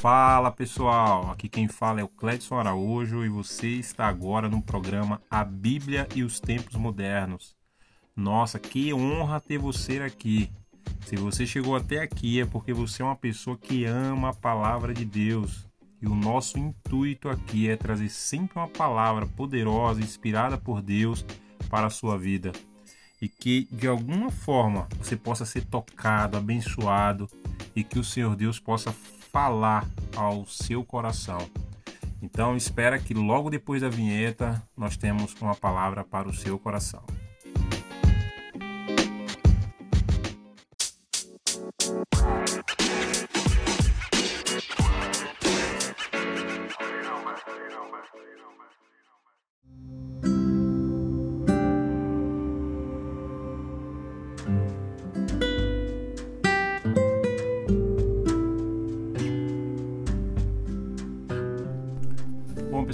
Fala pessoal, aqui quem fala é o Cledson Araújo e você está agora no programa A Bíblia e os Tempos Modernos. Nossa, que honra ter você aqui. Se você chegou até aqui é porque você é uma pessoa que ama a palavra de Deus. E o nosso intuito aqui é trazer sempre uma palavra poderosa, inspirada por Deus para a sua vida. E que de alguma forma você possa ser tocado, abençoado e que o Senhor Deus possa falar ao seu coração. Então espera que logo depois da vinheta nós temos uma palavra para o seu coração.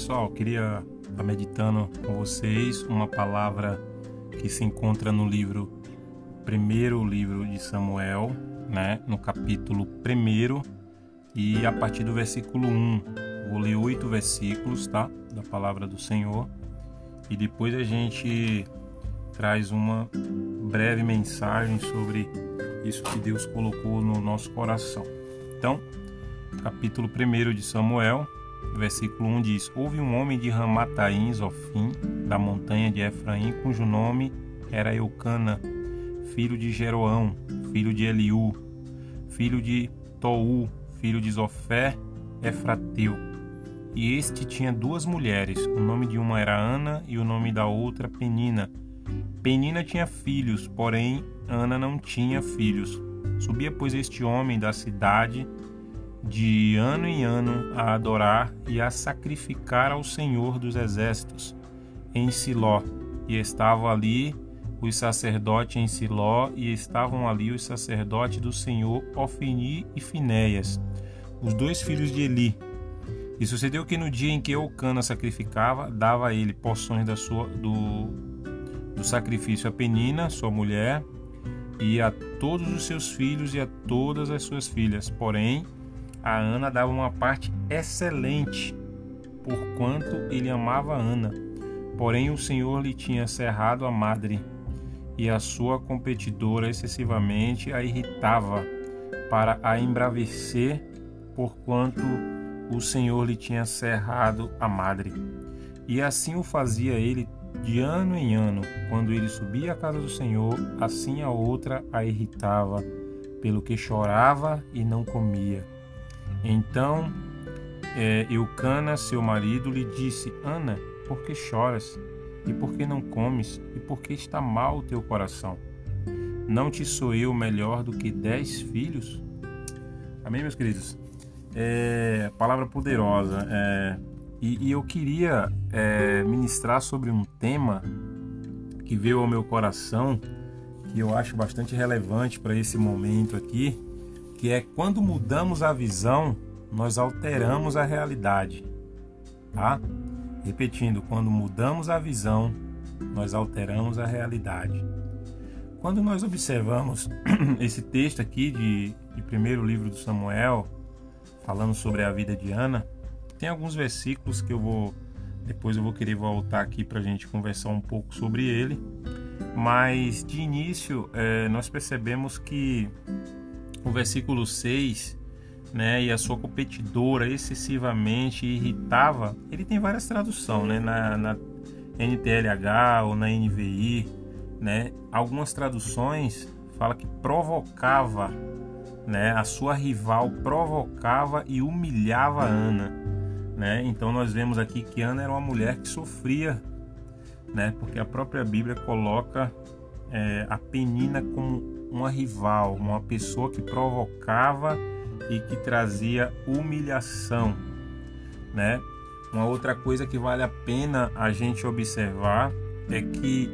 Pessoal, queria estar meditando com vocês uma palavra que se encontra no livro, primeiro livro de Samuel, né, no capítulo 1 e a partir do versículo 1. Vou ler oito versículos, tá, da palavra do Senhor e depois a gente traz uma breve mensagem sobre isso que Deus colocou no nosso coração. Então, capítulo 1 de Samuel, versículo 1 diz: Houve um homem de Ramataim, Zofim, da montanha de Efraim, cujo nome era Eucana, filho de Jeroão, filho de Eliú, filho de Tou, filho de Zofé, Efrateu. E este tinha duas mulheres, o nome de uma era Ana e o nome da outra Penina. Penina tinha filhos, porém Ana não tinha filhos. Subia, pois, este homem da cidade de ano em ano a adorar e a sacrificar ao Senhor dos Exércitos em Siló, e estavam ali os sacerdotes em Siló, e estavam ali os sacerdotes do Senhor Ofini e Finéias, os dois filhos de Eli. E sucedeu que no dia em que Eucana sacrificava, dava a ele porções da sua, do, do sacrifício a Penina, sua mulher, e a todos os seus filhos e a todas as suas filhas. Porém, a Ana dava uma parte excelente, porquanto ele amava Ana. Porém, o Senhor lhe tinha cerrado a madre, e a sua competidora excessivamente a irritava, para a embravecer, porquanto o Senhor lhe tinha cerrado a madre. E assim o fazia ele de ano em ano, quando ele subia à casa do Senhor, assim a outra a irritava, pelo que chorava e não comia. Então é, Eucana, seu marido, lhe disse: Ana, por que choras? E por que não comes? E por que está mal o teu coração? Não te sou eu melhor do que dez filhos? Amém, meus queridos? É, palavra poderosa. É, e, e, eu queria é, ministrar sobre um tema que veio ao meu coração, que eu acho bastante relevante para esse momento aqui, que é quando mudamos a visão, nós alteramos a realidade. Tá? Repetindo, quando mudamos a visão, nós alteramos a realidade. Quando nós observamos esse texto aqui de, de primeiro livro do Samuel, falando sobre a vida de Ana, tem alguns versículos que eu vou depois eu vou querer voltar aqui para a gente conversar um pouco sobre ele. Mas de início é, nós percebemos que o versículo 6, né, e a sua competidora excessivamente irritava, ele tem várias traduções, né, na, na NTLH ou na NVI, né, algumas traduções fala que provocava, né, a sua rival provocava e humilhava Ana, né, então nós vemos aqui que Ana era uma mulher que sofria, né, porque a própria Bíblia coloca é, a Penina como uma rival, uma pessoa que provocava e que trazia humilhação, né? Uma outra coisa que vale a pena a gente observar é que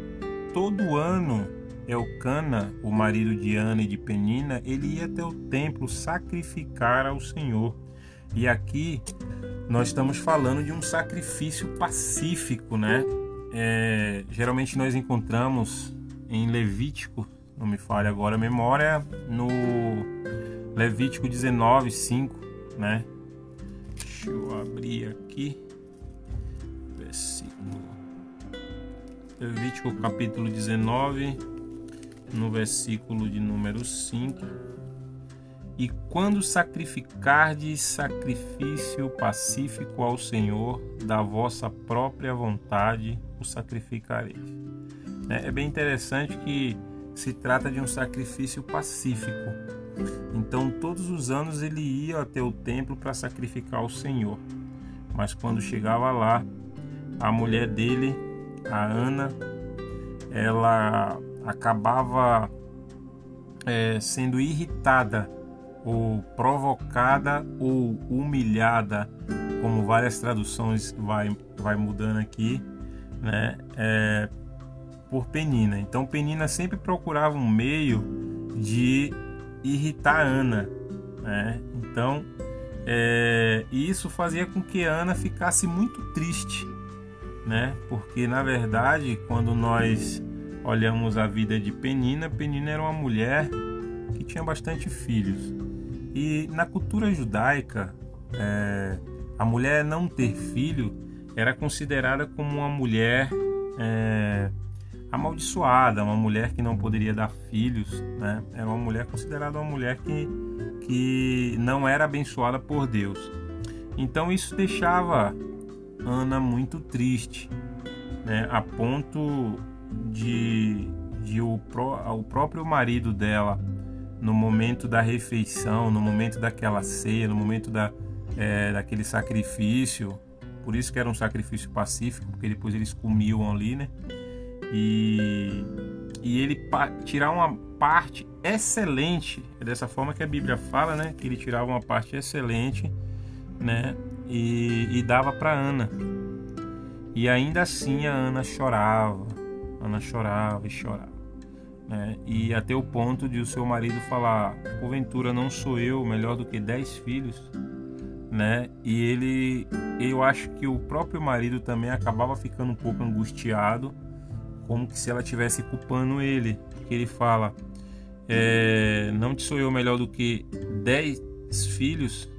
todo ano Elcana, o marido de Ana e de Penina, ele ia até o templo sacrificar ao Senhor. E aqui nós estamos falando de um sacrifício pacífico, né? É, geralmente nós encontramos em Levítico não me falha agora a memória, no Levítico 19, 5, né? Deixa eu abrir aqui. Versículo. Levítico capítulo 19, no versículo de número 5. E quando sacrificardes sacrifício pacífico ao Senhor, da vossa própria vontade o sacrificareis. É, é bem interessante que se trata de um sacrifício pacífico. Então, todos os anos ele ia até o templo para sacrificar ao Senhor. Mas quando chegava lá, a mulher dele, a Ana, ela acabava é, sendo irritada ou provocada ou humilhada, como várias traduções vai, vai mudando aqui, né? É, por Penina. Então Penina sempre procurava um meio de irritar Ana, né? Então é, isso fazia com que Ana ficasse muito triste, né? Porque na verdade, quando nós olhamos a vida de Penina, Penina era uma mulher que tinha bastante filhos. E na cultura judaica, é, a mulher não ter filho era considerada como uma mulher é, amaldiçoada, uma mulher que não poderia dar filhos, né? Era uma mulher considerada uma mulher que, que não era abençoada por Deus. Então isso deixava Ana muito triste, né? A ponto de, de o, o próprio marido dela no momento da refeição, no momento daquela ceia, no momento da, é, daquele sacrifício. Por isso que era um sacrifício pacífico, porque depois eles comiam ali, né? E, e ele tirar uma parte excelente, é dessa forma que a Bíblia fala, né? Que ele tirava uma parte excelente, né? E, e dava para Ana. E ainda assim a Ana chorava, Ana chorava e chorava né? e até o ponto de o seu marido falar: porventura não sou eu melhor do que dez filhos, né? E ele, eu acho que o próprio marido também acabava ficando um pouco angustiado, como que se ela tivesse culpando ele, que ele fala: é, não sou eu melhor do que dez filhos?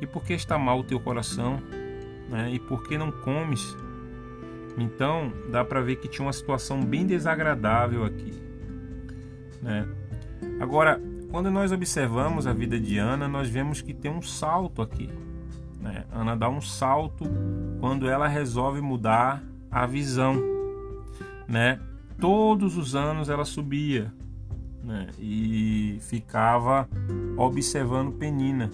E por que está mal o teu coração? Né? E por que não comes? Então dá para ver que tinha uma situação bem desagradável aqui. Né? Agora, quando nós observamos a vida de Ana, nós vemos que tem um salto aqui. Né? Ana dá um salto quando ela resolve mudar a visão. Né? Todos os anos ela subia né? e ficava observando Penina.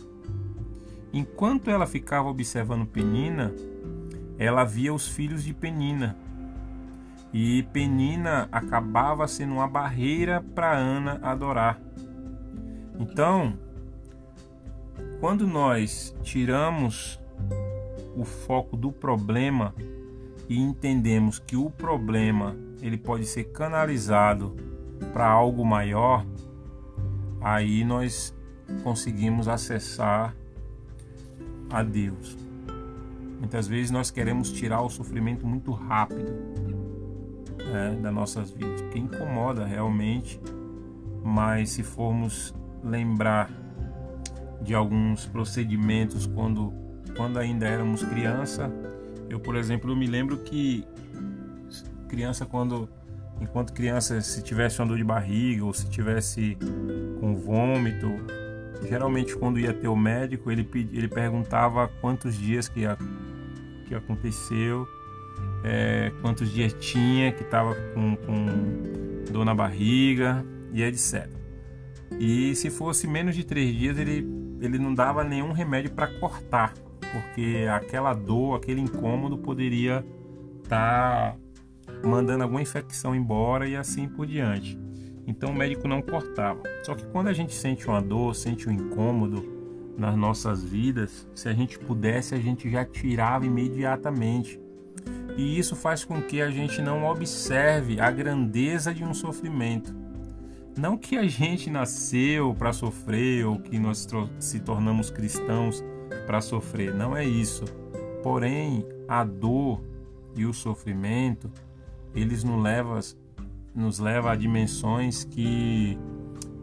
Enquanto ela ficava observando Penina, ela via os filhos de Penina. E Penina acabava sendo uma barreira para Ana adorar. Então, quando nós tiramos o foco do problema e entendemos que o problema ele pode ser canalizado para algo maior, aí nós conseguimos acessar a Deus. Muitas vezes nós queremos tirar o sofrimento muito rápido né, das nossas vidas, que incomoda realmente, mas se formos lembrar de alguns procedimentos quando, quando ainda éramos criança, eu, por exemplo, me lembro que criança quando enquanto criança se tivesse uma dor de barriga ou se tivesse com vômito, geralmente quando ia ter o médico, ele, ele perguntava quantos dias que, ia, que aconteceu, é, quantos dias tinha que estava com, com dor na barriga e etc. E se fosse menos de três dias, ele, ele não dava nenhum remédio para cortar, porque aquela dor, aquele incômodo poderia estar tá mandando alguma infecção embora e assim por diante. Então o médico não cortava. Só que quando a gente sente uma dor, sente um incômodo nas nossas vidas, se a gente pudesse, a gente já tirava imediatamente. E isso faz com que a gente não observe a grandeza de um sofrimento. Não que a gente nasceu para sofrer ou que nós se tornamos cristãos para sofrer, não é isso. Porém, a dor e o sofrimento, eles nos levam nos leva a dimensões que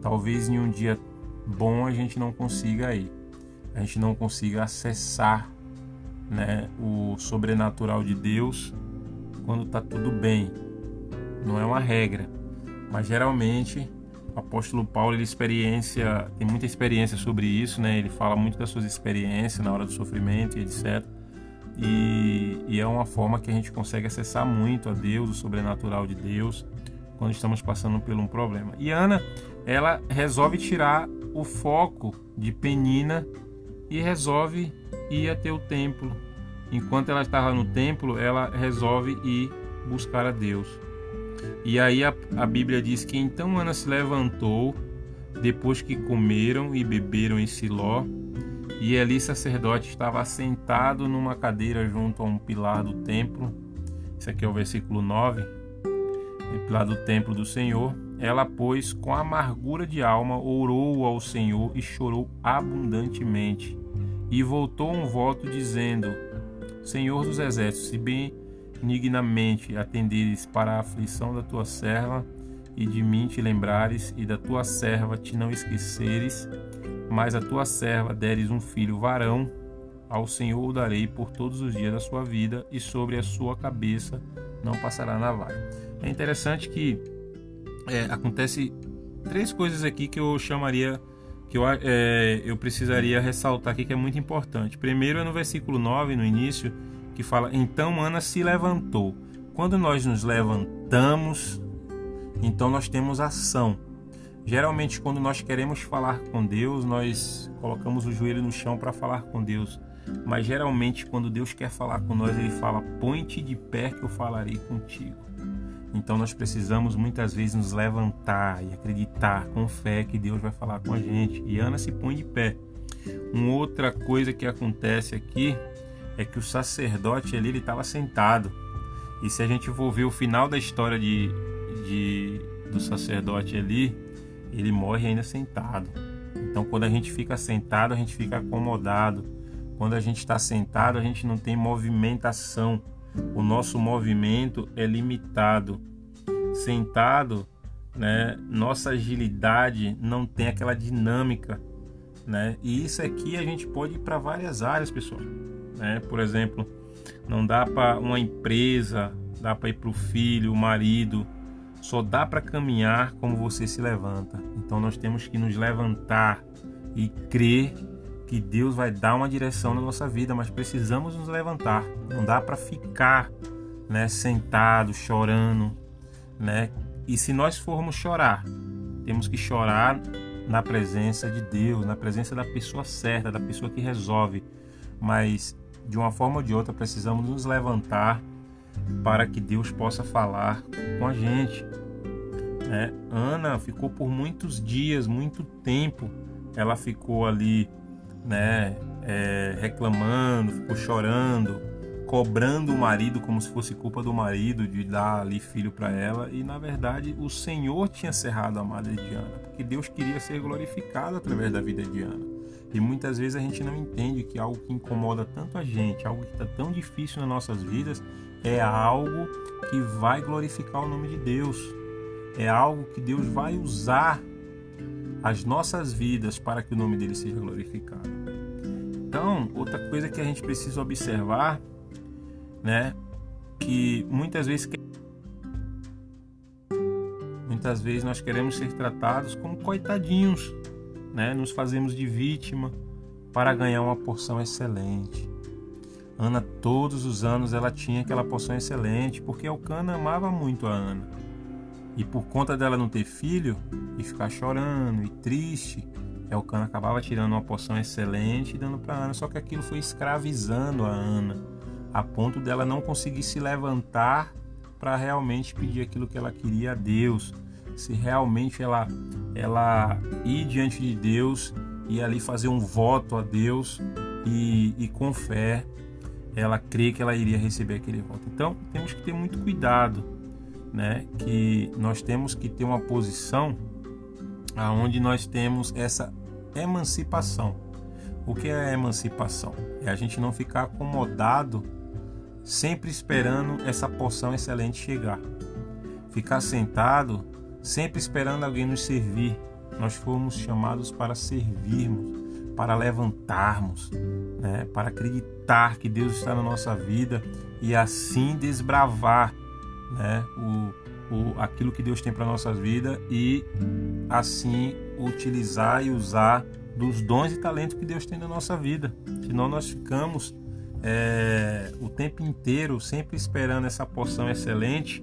talvez em um dia bom a gente não consiga ir. a gente não consiga acessar né, o sobrenatural de Deus quando está tudo bem. Não é uma regra, mas geralmente o apóstolo Paulo ele experiência, tem muita experiência sobre isso, né? Ele fala muito das suas experiências na hora do sofrimento e etc. E, e, é uma forma que a gente consegue acessar muito a Deus, o sobrenatural de Deus, quando estamos passando por um problema. E Ana, ela resolve tirar o foco de Penina e resolve ir até o templo. Enquanto ela estava no templo, ela resolve ir buscar a Deus. E aí a, a Bíblia diz que então Ana se levantou depois que comeram e beberam em Siló, e ali sacerdote estava sentado numa cadeira junto a um pilar do templo. Isso aqui é o versículo 9. O pilar do templo do Senhor. Ela, pois, com amargura de alma, orou ao Senhor e chorou abundantemente. E voltou um voto dizendo: Senhor dos exércitos, se benignamente atenderes para a aflição da tua serva, e de mim te lembrares, e da tua serva te não esqueceres, mas a tua serva deres um filho varão, ao Senhor o darei por todos os dias da sua vida, e sobre a sua cabeça não passará navalha. É interessante que é, acontece três coisas aqui que eu chamaria que eu, é, eu precisaria ressaltar aqui que é muito importante. Primeiro é no versículo 9, no início, que fala: Então Ana se levantou. Quando nós nos levantamos, então nós temos ação. Geralmente, quando nós queremos falar com Deus, nós colocamos o joelho no chão para falar com Deus. Mas geralmente, quando Deus quer falar com nós, Ele fala: Põe-te de pé que eu falarei contigo. Então, nós precisamos muitas vezes nos levantar e acreditar com fé que Deus vai falar com a gente. E Ana se põe de pé. Uma outra coisa que acontece aqui é que o sacerdote ali estava sentado. E se a gente for ver o final da história de, de, do sacerdote ali, ele morre ainda sentado. Então, quando a gente fica sentado, a gente fica acomodado. Quando a gente está sentado, a gente não tem movimentação. O nosso movimento é limitado. Sentado, né, nossa agilidade não tem aquela dinâmica, né? E isso aqui a gente pode ir para várias áreas, pessoal né? Por exemplo, não dá para uma empresa, dá para ir para o filho, o marido, só dá para caminhar como você se levanta. Então nós temos que nos levantar e crer que Deus vai dar uma direção na nossa vida, mas precisamos nos levantar. Não dá para ficar, né, sentado, chorando, né? E se nós formos chorar, temos que chorar na presença de Deus, na presença da pessoa certa, da pessoa que resolve. Mas de uma forma ou de outra, precisamos nos levantar para que Deus possa falar com a gente. Né? Ana ficou por muitos dias, muito tempo, ela ficou ali, né, é, reclamando, ficou chorando, cobrando o marido como se fosse culpa do marido de dar ali filho para ela e na verdade o Senhor tinha cerrado a madre de Ana, porque Deus queria ser glorificado através da vida de Ana. E muitas vezes a gente não entende que algo que incomoda tanto a gente, algo que está tão difícil nas nossas vidas, é algo que vai glorificar o nome de Deus. É algo que Deus vai usar as nossas vidas para que o nome dele seja glorificado. Então, outra coisa que a gente precisa observar, né, que muitas vezes muitas vezes nós queremos ser tratados como coitadinhos né? nos fazemos de vítima para ganhar uma porção excelente. Ana, todos os anos, ela tinha aquela porção excelente, porque Elcana amava muito a Ana. E por conta dela não ter filho e ficar chorando e triste, Elcana acabava tirando uma porção excelente e dando para Ana. Só que aquilo foi escravizando a Ana, a ponto dela não conseguir se levantar para realmente pedir aquilo que ela queria a Deus se realmente ela, ela ir diante de Deus e ali fazer um voto a Deus e, e com fé ela crê que ela iria receber aquele voto. Então temos que ter muito cuidado, né? Que nós temos que ter uma posição aonde nós temos essa emancipação. O que é emancipação? É a gente não ficar acomodado sempre esperando essa porção excelente chegar. Ficar sentado sempre esperando alguém nos servir. Nós fomos chamados para servirmos. Para levantarmos, né? para acreditar que Deus está na nossa vida e assim desbravar né? o, o, aquilo que Deus tem para nossas vidas e assim utilizar e usar dos dons e talentos que Deus tem na nossa vida. Senão nós ficamos é, o tempo inteiro sempre esperando essa porção excelente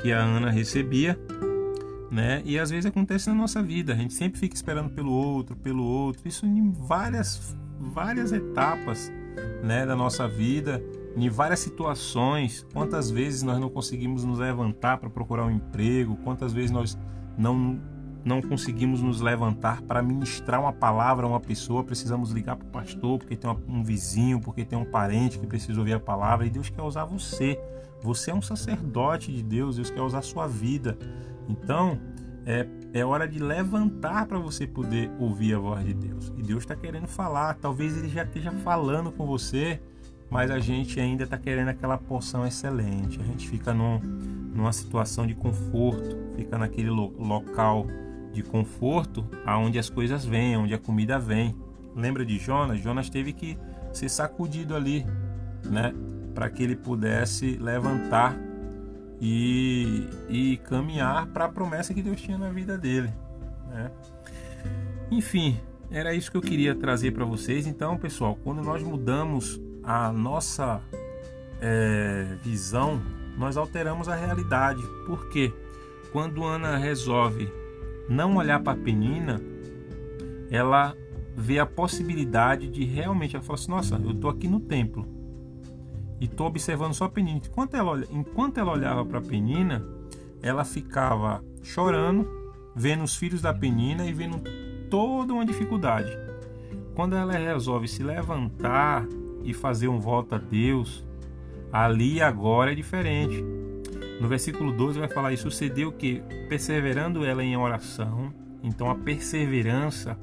que a Ana recebia, né? E às vezes acontece na nossa vida, a gente sempre fica esperando pelo outro, pelo outro. Isso em várias várias etapas, né, da nossa vida, em várias situações. Quantas vezes nós não conseguimos nos levantar para procurar um emprego? Quantas vezes nós não não conseguimos nos levantar para ministrar uma palavra a uma pessoa, precisamos ligar para o pastor, porque tem um vizinho, porque tem um parente que precisa ouvir a palavra, e Deus quer usar você. Você é um sacerdote de Deus, Deus quer usar sua vida. Então, é, é hora de levantar para você poder ouvir a voz de Deus. E Deus está querendo falar, talvez Ele já esteja falando com você, mas a gente ainda está querendo aquela porção excelente. A gente fica num, numa situação de conforto, fica naquele lo local de conforto aonde as coisas vêm, onde a comida vem. Lembra de Jonas? Jonas teve que ser sacudido ali, né, para que ele pudesse levantar e, e caminhar para a promessa que Deus tinha na vida dele, né? Enfim, era isso que eu queria trazer para vocês. Então, pessoal, quando nós mudamos a nossa é, visão, nós alteramos a realidade. Por quê? Quando Ana resolve não olhar para a Penina, ela vê a possibilidade de realmente, ela fala assim, nossa, eu estou aqui no templo e estou observando só a Penina. Enquanto ela, enquanto ela olhava para a Penina, ela ficava chorando, vendo os filhos da Penina e vendo toda uma dificuldade. Quando ela resolve se levantar e fazer um voto a Deus, ali agora é diferente. No versículo 12 vai falar: E sucedeu que, perseverando ela em oração, então a perseverança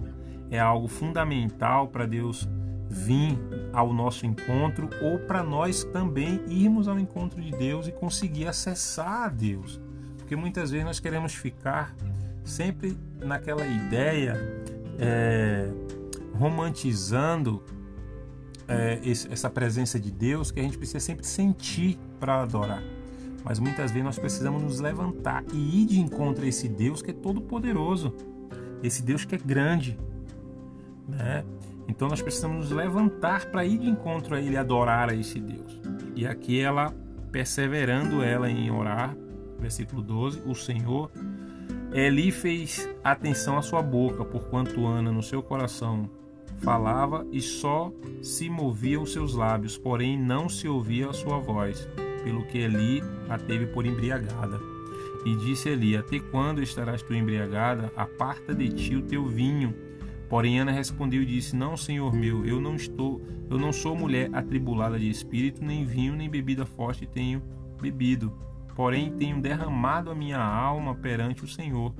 é algo fundamental para Deus vir ao nosso encontro ou para nós também irmos ao encontro de Deus e conseguir acessar a Deus. Porque muitas vezes nós queremos ficar sempre naquela ideia, é, romantizando é, esse, essa presença de Deus que a gente precisa sempre sentir para adorar. Mas muitas vezes nós precisamos nos levantar e ir de encontro a esse Deus que é todo poderoso, esse Deus que é grande, né? Então nós precisamos nos levantar para ir de encontro a Ele, adorar a esse Deus. E aqui ela, perseverando ela em orar, versículo 12, o Senhor Eli fez atenção à sua boca, porquanto Ana no seu coração falava e só se movia os seus lábios, porém não se ouvia a sua voz pelo que Eli a teve por embriagada. E disse Eli: Até quando estarás tu embriagada? Aparta de ti o teu vinho. Porém Ana respondeu e disse: Não, senhor meu, eu não estou, eu não sou mulher atribulada de espírito, nem vinho, nem bebida forte tenho bebido. Porém tenho derramado a minha alma perante o Senhor.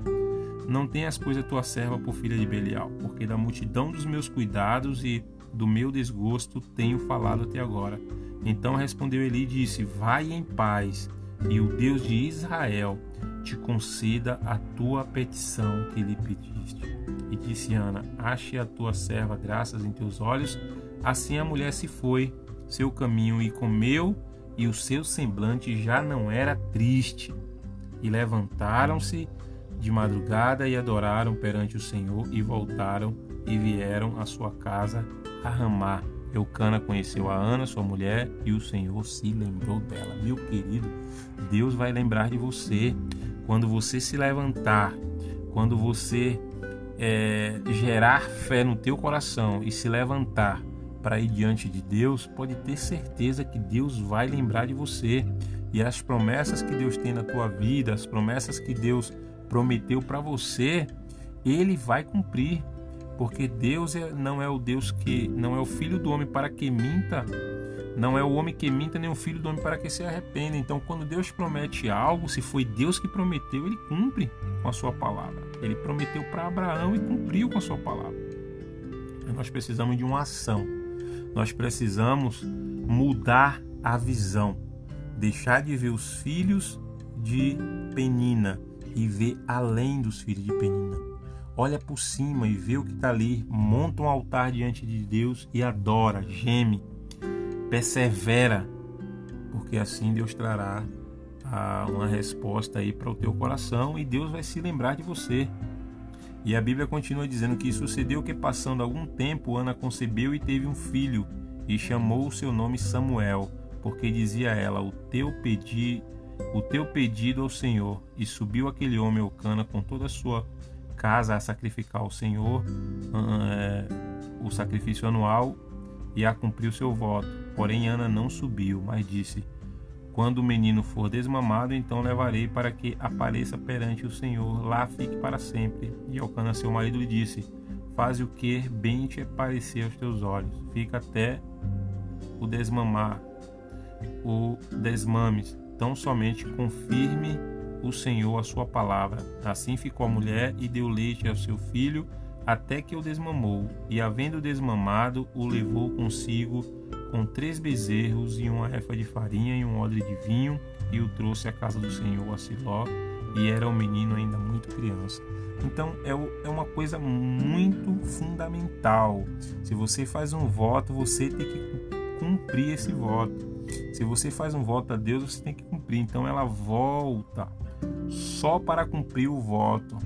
Não tenhas pois a tua serva por filha de Belial, porque da multidão dos meus cuidados e do meu desgosto tenho falado até agora. Então respondeu Eli e disse: Vai em paz, e o Deus de Israel te conceda a tua petição que lhe pediste. E disse Ana: Ache a tua serva graças em teus olhos. Assim a mulher se foi seu caminho e comeu, e o seu semblante já não era triste. E levantaram-se de madrugada e adoraram perante o Senhor e voltaram e vieram à sua casa a Ramá. Eucana conheceu a Ana, sua mulher, e o Senhor se lembrou dela. Meu querido, Deus vai lembrar de você quando você se levantar, quando você é, gerar fé no teu coração e se levantar para ir diante de Deus, pode ter certeza que Deus vai lembrar de você. E as promessas que Deus tem na tua vida, as promessas que Deus prometeu para você, Ele vai cumprir. Porque Deus é, não é o Deus que não é o filho do homem para que minta, não é o homem que minta nem o filho do homem para que se arrependa. Então, quando Deus promete algo, se foi Deus que prometeu, ele cumpre com a sua palavra. Ele prometeu para Abraão e cumpriu com a sua palavra. Então, nós precisamos de uma ação. Nós precisamos mudar a visão, deixar de ver os filhos de Penina e ver além dos filhos de Penina olha por cima e vê o que está ali, monta um altar diante de Deus e adora, geme, persevera, porque assim Deus trará ah, uma resposta aí para o teu coração e Deus vai se lembrar de você. E a Bíblia continua dizendo que sucedeu que passando algum tempo Ana concebeu e teve um filho e chamou o seu nome Samuel, porque dizia ela: O teu pedi, o teu pedido ao Senhor. E subiu aquele homem ao Cana com toda a sua casa a sacrificar ao Senhor é, o sacrifício anual e a cumprir o seu voto. Porém Ana não subiu, mas disse: quando o menino for desmamado, então levarei para que apareça perante o Senhor, lá fique para sempre. E Elcana, seu marido, lhe disse: Faze o que bem te parecer aos teus olhos, fica até o desmamar, o desmames, tão somente confirme o Senhor a sua palavra. Assim ficou a mulher e deu leite ao seu filho, até que o desmamou, e havendo desmamado, o levou consigo com três bezerros e uma efa de farinha e um odre de vinho, e o trouxe à casa do Senhor a Siló, e era um menino ainda muito criança. Então é, é uma coisa muito fundamental. Se você faz um voto, você tem que cumprir esse voto. Se você faz um voto a Deus, você tem que cumprir. Então ela volta só para cumprir o voto.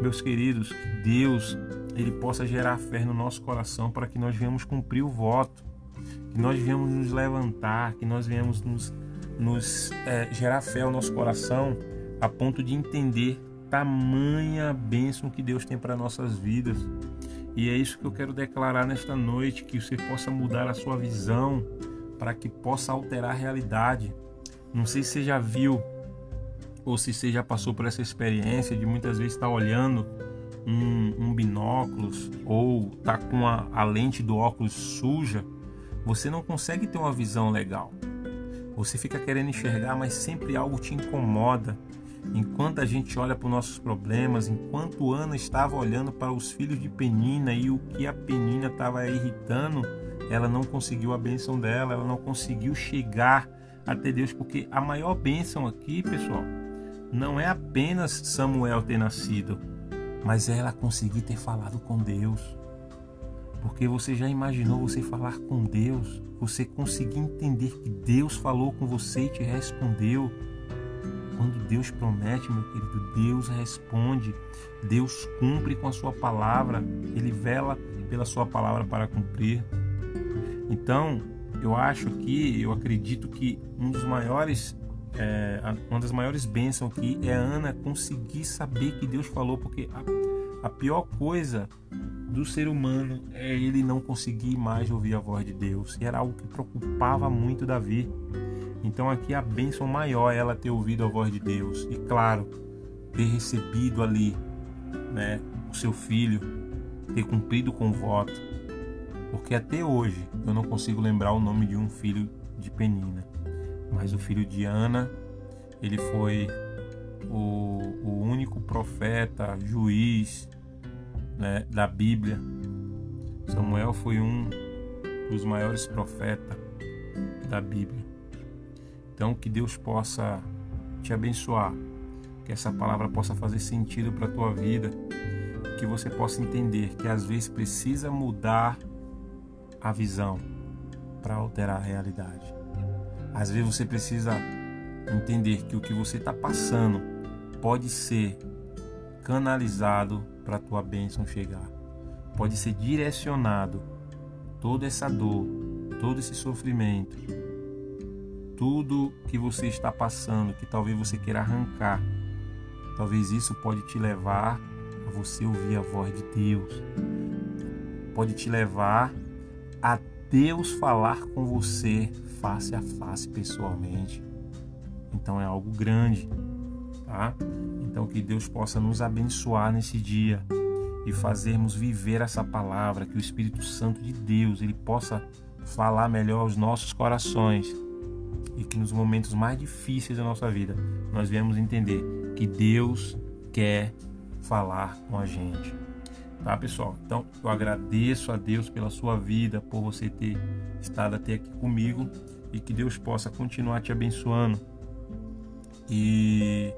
Meus queridos, que Deus ele possa gerar fé no nosso coração para que nós venhamos cumprir o voto que nós venhamos nos levantar, que nós venhamos nos, nos é, gerar fé ao nosso coração a ponto de entender tamanha bênção que Deus tem para nossas vidas. E é isso que eu quero declarar nesta noite, que você possa mudar a sua visão para que possa alterar a realidade. Não sei se você já viu ou se você já passou por essa experiência de muitas vezes estar olhando um, um binóculos ou tá com a, a lente do óculos suja você não consegue ter uma visão legal. Você fica querendo enxergar, mas sempre algo te incomoda. Enquanto a gente olha para os nossos problemas, enquanto Ana estava olhando para os filhos de Penina e o que a Penina estava irritando, ela não conseguiu a bênção dela, ela não conseguiu chegar até Deus, porque a maior bênção aqui, pessoal, não é apenas Samuel ter nascido, mas é ela conseguir ter falado com Deus. Porque você já imaginou você falar com Deus, você conseguir entender que Deus falou com você e te respondeu. Quando Deus promete, meu querido, Deus responde, Deus cumpre com a sua palavra, Ele vela pela sua palavra para cumprir. Então, eu acho que, eu acredito que um dos maiores, é, uma das maiores bênçãos aqui é Ana conseguir saber que Deus falou, porque a, a pior coisa do ser humano é ele não conseguir mais ouvir a voz de Deus. E era algo que preocupava muito Davi. Então aqui a bênção maior é ela ter ouvido a voz de Deus. E claro, ter recebido ali né, o seu filho, ter cumprido com o voto. Porque até hoje eu não consigo lembrar o nome de um filho de Penina. Mas o filho de Ana, ele foi o, o único profeta, juiz, né, da Bíblia. Samuel foi um dos maiores profetas da Bíblia. Então, que Deus possa te abençoar, que essa palavra possa fazer sentido para a tua vida, que você possa entender que às vezes precisa mudar a visão para alterar a realidade. Às vezes você precisa entender que o que você está passando pode ser canalizado para a tua bênção chegar. Pode ser direcionado toda essa dor, todo esse sofrimento, tudo que você está passando, que talvez você queira arrancar. Talvez isso pode te levar a você ouvir a voz de Deus. Pode te levar a Deus falar com você face a face pessoalmente. Então é algo grande, tá? Então que Deus possa nos abençoar nesse dia e fazermos viver essa palavra, que o Espírito Santo de Deus ele possa falar melhor aos nossos corações e que nos momentos mais difíceis da nossa vida nós venhamos entender que Deus quer falar com a gente. Tá, pessoal? Então, eu agradeço a Deus pela sua vida, por você ter estado até aqui comigo e que Deus possa continuar te abençoando. E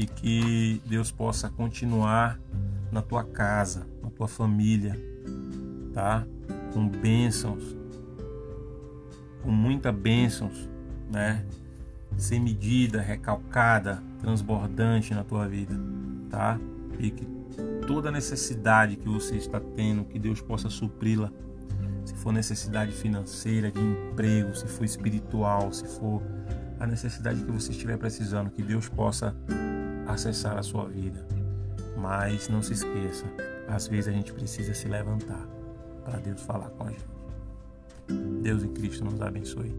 e que Deus possa continuar na tua casa, na tua família, tá? Com bênçãos, com muita bênçãos, né? Sem medida, recalcada, transbordante na tua vida, tá? E que toda necessidade que você está tendo, que Deus possa supri-la. Se for necessidade financeira, de emprego, se for espiritual, se for a necessidade que você estiver precisando, que Deus possa acessar a sua vida. Mas não se esqueça, às vezes a gente precisa se levantar para Deus falar com a gente. Deus em Cristo nos abençoe.